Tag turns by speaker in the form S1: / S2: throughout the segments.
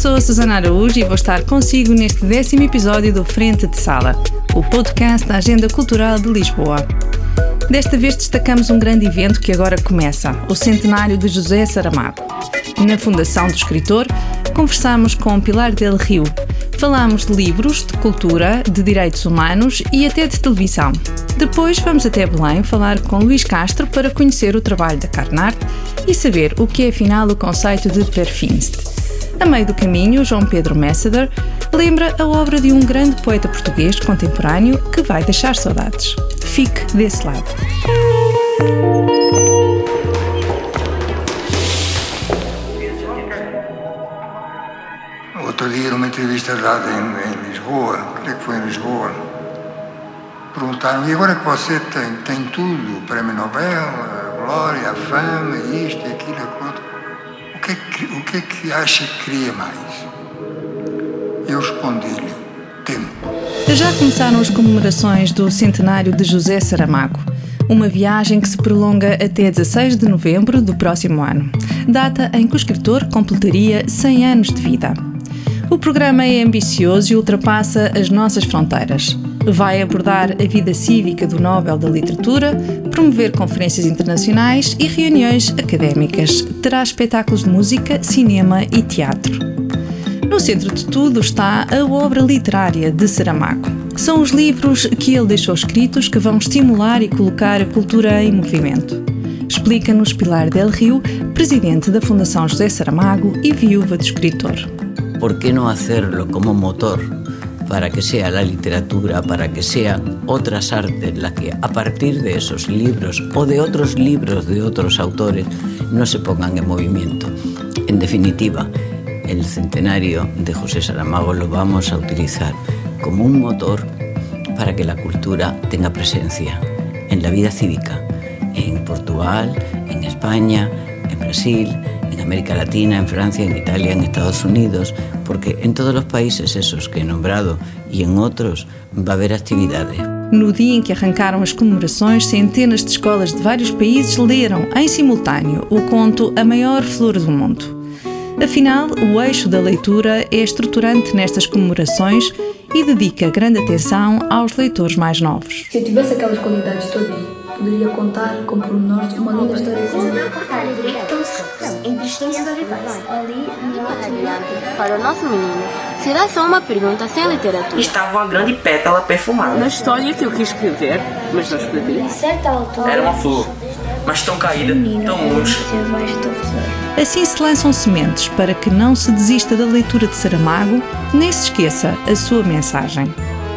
S1: sou a Susana Araújo e vou estar consigo neste décimo episódio do Frente de Sala, o podcast da Agenda Cultural de Lisboa. Desta vez destacamos um grande evento que agora começa, o centenário de José Saramago. Na Fundação do Escritor, conversamos com Pilar del Rio. Falamos de livros, de cultura, de direitos humanos e até de televisão. Depois vamos até Belém falar com Luís Castro para conhecer o trabalho da Carnart e saber o que é afinal o conceito de Verfinst. A meio do caminho, João Pedro Messeder lembra a obra de um grande poeta português contemporâneo que vai deixar saudades. Fique desse lado.
S2: Outro dia, numa entrevista dada em, em Lisboa, creio que foi em Lisboa, perguntaram: e agora que você tem, tem tudo, o Prémio Nobel, a glória, a fama, isto, aquilo, aquilo, o que, o que é que acha que queria mais? Eu respondi-lhe: tempo.
S1: Já começaram as comemorações do centenário de José Saramago. Uma viagem que se prolonga até 16 de novembro do próximo ano, data em que o escritor completaria 100 anos de vida. O programa é ambicioso e ultrapassa as nossas fronteiras. Vai abordar a vida cívica do Nobel da Literatura, promover conferências internacionais e reuniões académicas. Terá espetáculos de música, cinema e teatro. No centro de tudo está a obra literária de Saramago. São os livros que ele deixou escritos que vão estimular e colocar a cultura em movimento. Explica-nos Pilar Del Rio, presidente da Fundação José Saramago e viúva do escritor.
S3: ¿por qué no hacerlo como motor para que sea la literatura, para que sean otras artes las que a partir de esos libros o de otros libros de otros autores no se pongan en movimiento? En definitiva, el centenario de José Saramago lo vamos a utilizar como un motor para que la cultura tenga presencia en la vida cívica, en Portugal, en España, en Brasil, en América Latina, en Francia, en Italia, en Estados Unidos, porque en todos los países esos que he nombrado y en otros va a haber actividades.
S1: No dia em que arrancaram as comemorações, centenas de escolas de vários países leram em simultâneo o conto A Maior Flor do Mundo. Afinal, o eixo da leitura é estruturante nestas comemorações e dedica grande atenção aos leitores mais novos.
S4: Se eu tivesse aquelas qualidades todas, poderia contar com pormenores uma linda história
S5: em distintos rivais. Ali Para o nosso menino, será só uma pergunta sem literatura.
S6: Estava uma grande pétala perfumada.
S7: Na história que eu quis escrever, mas não escrevi.
S4: A certa altura.
S6: Era uma flor, mas tão caída, tão murcha.
S1: Assim se lançam sementes para que não se desista da leitura de Saramago, nem se esqueça a sua mensagem.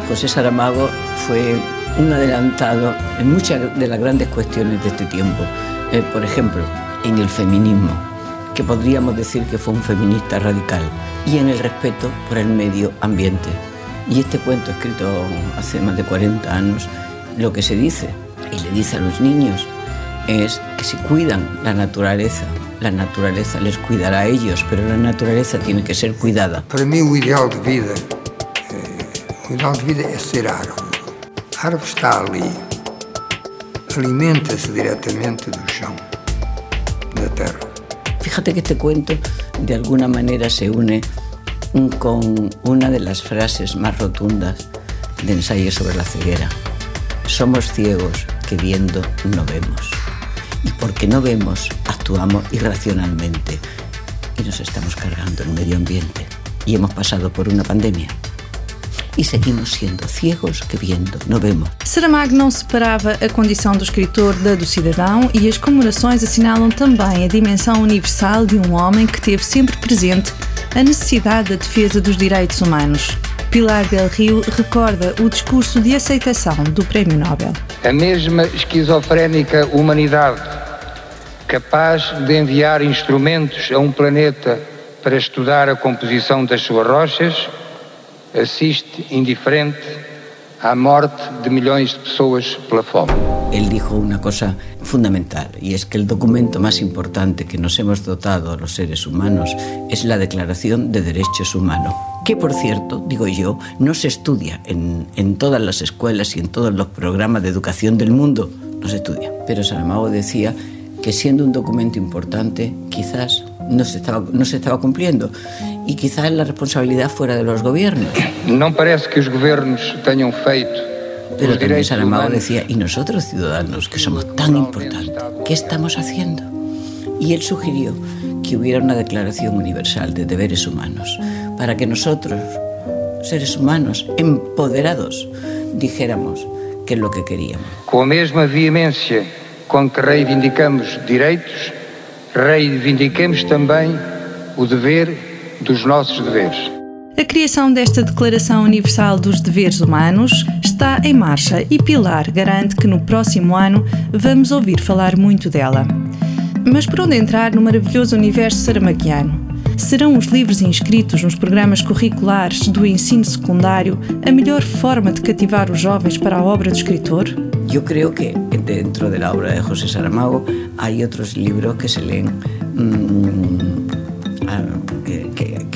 S3: José Saramago fue un adelantado en muchas de las grandes cuestiones de este tiempo. Eh, por ejemplo, en el feminismo, que podríamos decir que fue un feminista radical, y en el respeto por el medio ambiente. Y este cuento, escrito hace más de 40 años, lo que se dice y le dice a los niños es que si cuidan la naturaleza, la naturaleza les cuidará a ellos, pero la naturaleza tiene que ser cuidada.
S2: Para mim, o ideal de vida, eh, o ideal de vida é ser árvore. A árvore está ali, alimenta-se diretamente do chão, da terra.
S3: Fíjate que este cuento de alguna manera se une con una de las frases más rotundas de ensayo sobre la ceguera. Somos ciegos que viendo no vemos. Y porque no vemos, actuamos irracionalmente y nos estamos cargando el medio ambiente. Y hemos pasado por una pandemia. E seguimos sendo ciegos que vendo, não vemos.
S1: Saramago não separava a condição do escritor da do cidadão e as comemorações assinalam também a dimensão universal de um homem que teve sempre presente a necessidade da defesa dos direitos humanos. Pilar del Rio recorda o discurso de aceitação do Prémio Nobel.
S2: A mesma esquizofrénica humanidade, capaz de enviar instrumentos a um planeta para estudar a composição das suas rochas, assiste indiferente à morte de milhões de pessoas pela fome.
S3: Él dijo una cosa fundamental y es que el documento más importante que nos hemos dotado a los seres humanos es la Declaración de Derechos Humanos, que por cierto, digo yo, no se estudia en, en todas las escuelas y en todos los programas de educación del mundo. no se estudia. Pero Saramago decía que siendo un documento importante, quizás no se estaba, no se estaba cumpliendo y quizás la responsabilidad fuera de los gobiernos.
S8: Não parece que os governos tenham feito
S3: Pero también Saramago decía, y nosotros ciudadanos, que somos tan importantes, ¿qué estamos haciendo? Y él sugirió que hubiera una declaración universal de deberes humanos, para que nosotros, seres humanos, empoderados, dijéramos qué es lo que queríamos.
S8: com a mesma veemência com que reivindicamos direitos, reivindiquemos também o dever dos nossos deveres.
S1: A criação desta Declaração Universal dos Deveres Humanos está em marcha e Pilar garante que no próximo ano vamos ouvir falar muito dela. Mas por onde entrar no maravilhoso universo saramaquiano? Serão os livros inscritos nos programas curriculares do ensino secundário a melhor forma de cativar os jovens para a obra do escritor?
S3: Yo creo que dentro de la obra de José Saramago hay otros libros que se leen mm, ah, que- que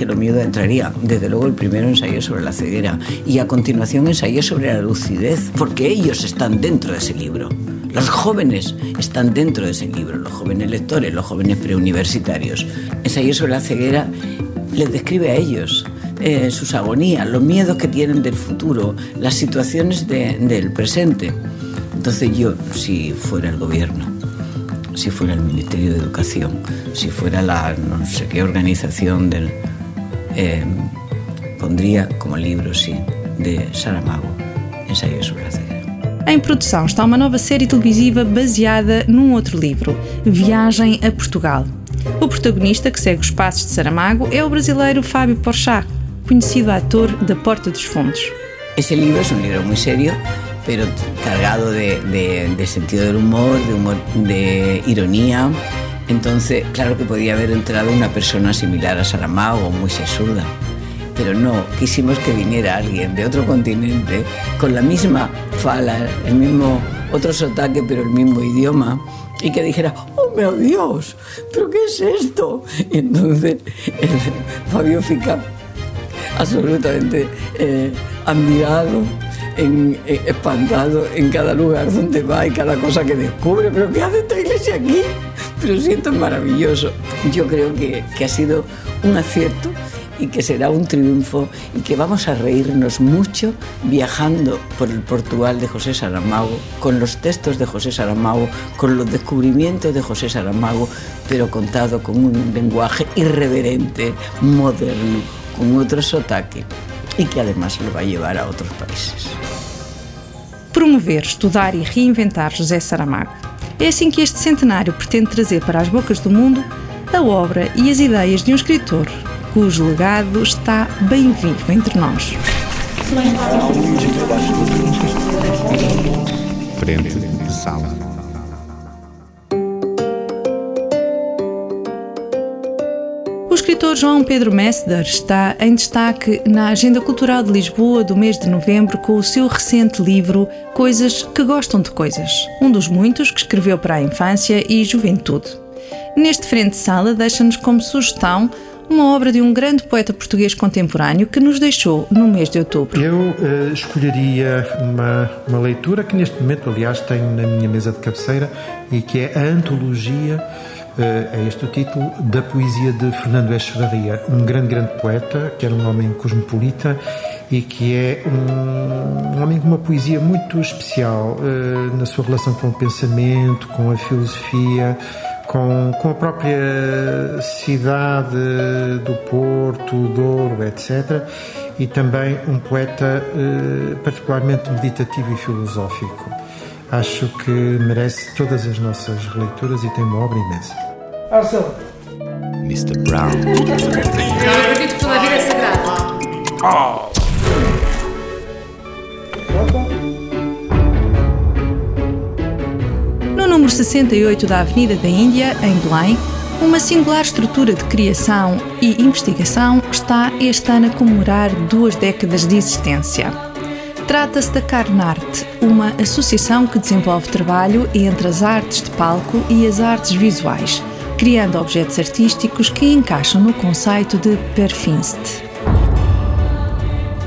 S3: lo mío entraría. Desde luego el primero ensayo sobre la ceguera y a continuación ensayo sobre la lucidez, porque ellos están dentro de ese libro. Los jóvenes están dentro de ese libro, los jóvenes lectores, los jóvenes preuniversitarios. Ensayo sobre la ceguera les describe a ellos eh, sus agonías, los miedos que tienen del futuro, las situaciones de- del presente. Entonces yo, si fuera el gobierno, si fuera el Ministerio de Educación, si fuera la no sé qué organización del... eh, pondría como libro, sí, de Saramago, Ensayo sobre la ceguera.
S1: Em produção está uma nova série televisiva baseada num outro livro, Viagem a Portugal. O protagonista, que segue os passos de Saramago, é o brasileiro Fábio Porchat, conhecido ator da Porta dos Fundos.
S3: Ese libro es un libro muy serio, pero cargado de, de- de sentido del humor, de, humor, de ironía. Entonces, claro que podía haber entrado una persona similar a Saramago, muy sesuda. Pero no, quisimos que viniera alguien de otro continente con la misma fala, el mismo, otro sotaque, pero el mismo idioma, y que dijera, ¡oh, meu Dios! ¿Pero qué es esto? Y entonces Fabio fica absolutamente eh, admirado, eh, espantado en cada lugar donde va y cada cosa que descubre. ¿Pero qué hace esta iglesia aquí? Pero si esto es maravilloso. Yo creo que, que ha sido un acierto y que será un triunfo y que vamos a reírnos mucho viajando por el Portugal de José Saramago, con los textos de José Saramago, con los descubrimientos de José Saramago, pero contado con un lenguaje irreverente, moderno, con otro sotaque y que además lo va a llevar a otros países.
S1: Promover, estudar e reinventar José Saramago. É assim que este centenário pretende trazer para as bocas do mundo a obra e as ideias de um escritor cujo legado está bem vivo entre nós.
S9: Frente de sala.
S1: Escritor João Pedro Messder está em destaque na Agenda Cultural de Lisboa do mês de novembro com o seu recente livro Coisas que Gostam de Coisas, um dos muitos que escreveu para a infância e juventude. Neste frente de sala deixa-nos como sugestão uma obra de um grande poeta português contemporâneo que nos deixou no mês de outubro.
S10: Eu eh, escolheria uma, uma leitura que neste momento, aliás, tenho na minha mesa de cabeceira e que é a antologia, é este o título, da poesia de Fernando Echevarria, um grande, grande poeta, que era um homem cosmopolita e que é um, um homem com uma poesia muito especial eh, na sua relação com o pensamento, com a filosofia, com, com a própria cidade do Porto, Douro, etc. E também um poeta eh, particularmente meditativo e filosófico. Acho que merece todas as nossas releituras e tem uma obra imensa.
S9: Mr. Brown.
S11: acredito que toda a vida é sagrada.
S1: No número 68 da Avenida da Índia, em Belém, uma singular estrutura de criação e investigação está este ano a comemorar duas décadas de existência. Trata-se da Carnarte, uma associação que desenvolve trabalho entre as artes de palco e as artes visuais, criando objetos artísticos que encaixam no conceito de Perfinst.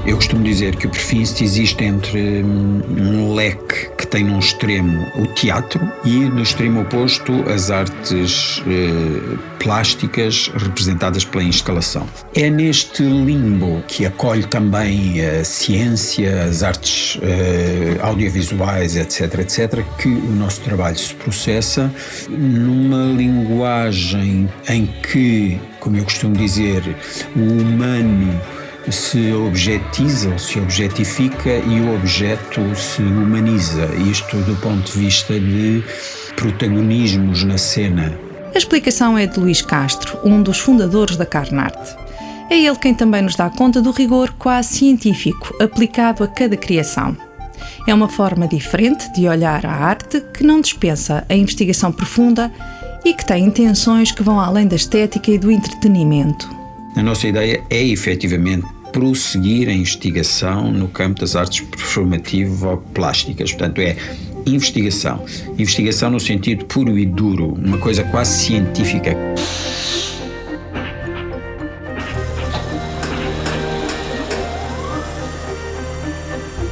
S12: Eu costumo dizer que o Perfinst existe entre hum, um leque que tem num extremo o teatro e no extremo oposto as artes eh, plásticas representadas pela instalação. É neste limbo que acolhe também a ciência, as artes eh, audiovisuais, etc., etc., que o nosso trabalho se processa numa linguagem em que, como eu costumo dizer, o humano se objetiza se objetifica e o objeto se humaniza. Isto do ponto de vista de protagonismos na cena.
S1: A explicação é de Luís Castro, um dos fundadores da Carnarte. É ele quem também nos dá conta do rigor quase científico aplicado a cada criação. É uma forma diferente de olhar a arte que não dispensa a investigação profunda e que tem intenções que vão além da estética e do entretenimento.
S12: A nossa ideia é efetivamente prosseguir a investigação no campo das artes performativo-plásticas. Portanto, é investigação. Investigação no sentido puro e duro, uma coisa quase científica.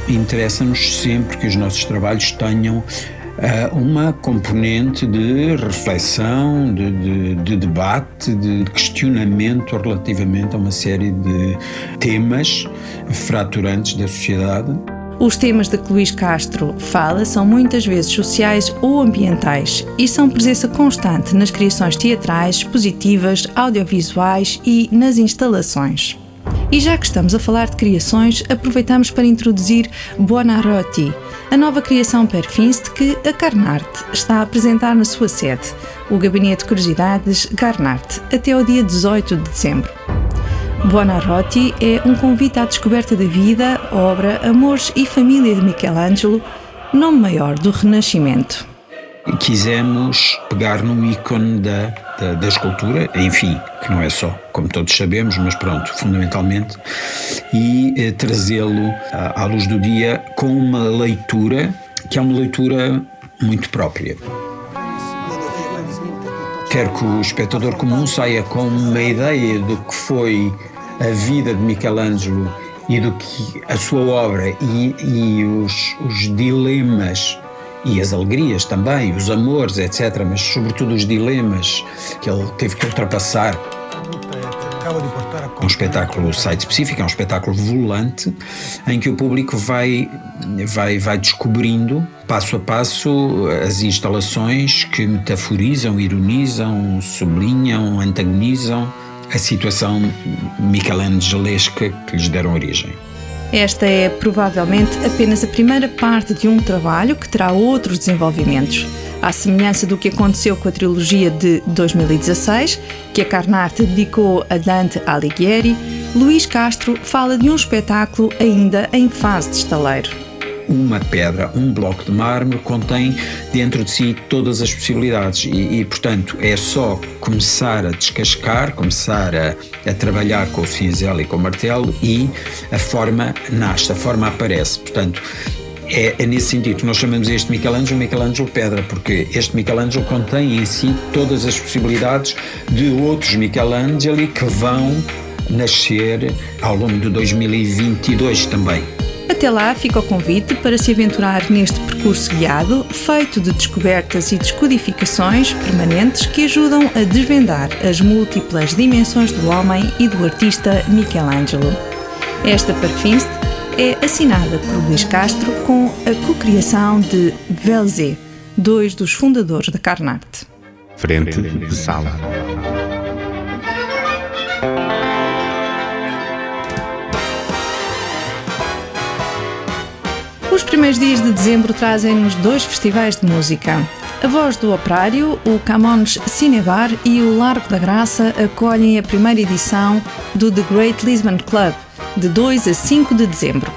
S12: Interessa-nos sempre que os nossos trabalhos tenham uma componente de reflexão, de, de, de, debate, de questionamento relativamente a uma série de temas fraturantes da sociedade.
S1: Os temas de que Luís Castro fala são muitas vezes sociais ou ambientais e são presença constante nas criações teatrais, expositivas, audiovisuais e nas instalações. E já que estamos a falar de criações, aproveitamos para introduzir Buonarroti, a nova criação Perfinst que a Carnarte está a apresentar na sua sede, o Gabinete de Curiosidades Carnarte, até ao dia 18 de dezembro. Buonarroti é um convite à descoberta da vida, obra, amores e família de Michelangelo, nome maior do Renascimento.
S12: Quisemos pegar num ícone da, da, da, escultura, enfim, que não é só, como todos sabemos, mas pronto, fundamentalmente, e eh, trazê-lo à, à luz do dia com uma leitura que é uma leitura muito própria. Quero que o espectador comum saia com uma ideia do que foi a vida de Michelangelo e do que a sua obra e, e os, os dilemas e as alegrias também, os amores, etc., mas sobretudo os dilemas que ele teve que ultrapassar. É um espetáculo site específico, é um espetáculo volante em que o público vai, vai, vai descobrindo passo a passo as instalações que metaforizam, ironizam, sublinham, antagonizam a situação michelangelesca que lhes deram origem.
S1: Esta é provavelmente apenas a primeira parte de um trabalho que terá outros desenvolvimentos. À semelhança do que aconteceu com a trilogia de 2016, que a Carnarte dedicou a Dante Alighieri, Luís Castro fala de um espetáculo ainda em fase de estaleiro
S12: uma pedra, um bloco de mármore contém dentro de si todas as possibilidades e, e portanto, é só começar a descascar, começar a, a, trabalhar com o cinzel e com o martelo e a forma nasce, a forma aparece. Portanto, é, é, nesse sentido que nós chamamos este Michelangelo Michelangelo Pedra, porque este Michelangelo contém em si todas as possibilidades de outros Michelangeli que vão nascer ao longo de 2022 também.
S1: Até lá fica o convite para se aventurar neste percurso guiado, feito de descobertas e descodificações permanentes que ajudam a desvendar as múltiplas dimensões do homem e do artista Michelangelo. Esta Parfinst é assinada por Luís Castro com a cocriação de Velzé, dois dos fundadores da Carnarte.
S9: Frente de sala.
S1: Primeiros dias de dezembro trazem-nos dois festivais de música. A Voz do Operário, o Camões Cinebar e o Largo da Graça acolhem a primeira edição do The Great Lisbon Club, de 2 a 5 de dezembro.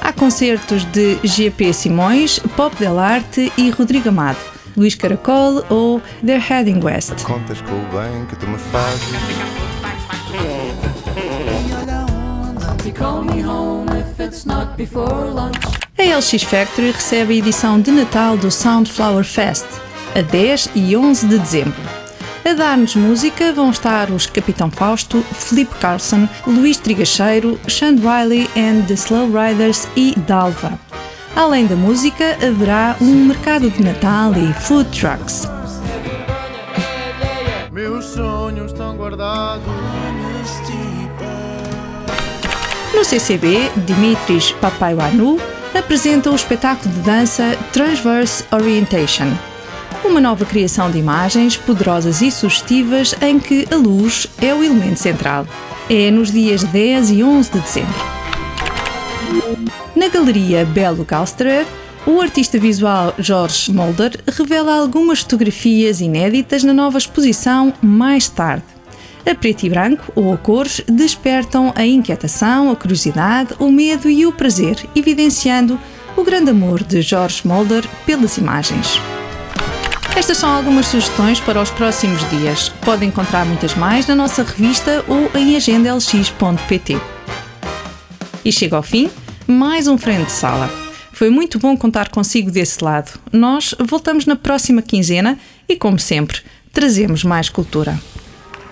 S1: Há concertos de GP Simões, Pop Del Arte e Rodrigo Amado, Luís Caracol ou They're Heading West. Contas com o bem que tu me fazes. Call me home if it's not before lunch. A LX Factory recebe a edição de Natal do Soundflower Fest, a 10 e 11 de dezembro. A dar-nos música vão estar os Capitão Fausto, Felipe Carlson, Luís Trigacheiro, Sean Riley and the Slow Riders e Dalva. Além da música, haverá um mercado de Natal e food trucks.
S13: Meus sonhos estão guardados
S1: No CCB, Dimitris Papaiwanu apresenta o espetáculo de dança Transverse Orientation, uma nova criação de imagens poderosas e sugestivas em que a luz é o elemento central. É nos dias 10 e 11 de dezembro. Na galeria Belo Galsterer, o artista visual Jorge Mulder revela algumas fotografias inéditas na nova exposição Mais Tarde. A preto e branco ou a cores despertam a inquietação, a curiosidade, o medo e o prazer, evidenciando o grande amor de Jorge Mulder pelas imagens. Estas são algumas sugestões para os próximos dias. Pode encontrar muitas mais na nossa revista ou em agendalx.pt. E chega ao fim mais um frente de sala. Foi muito bom contar consigo desse lado. Nós voltamos na próxima quinzena e, como sempre, trazemos mais cultura.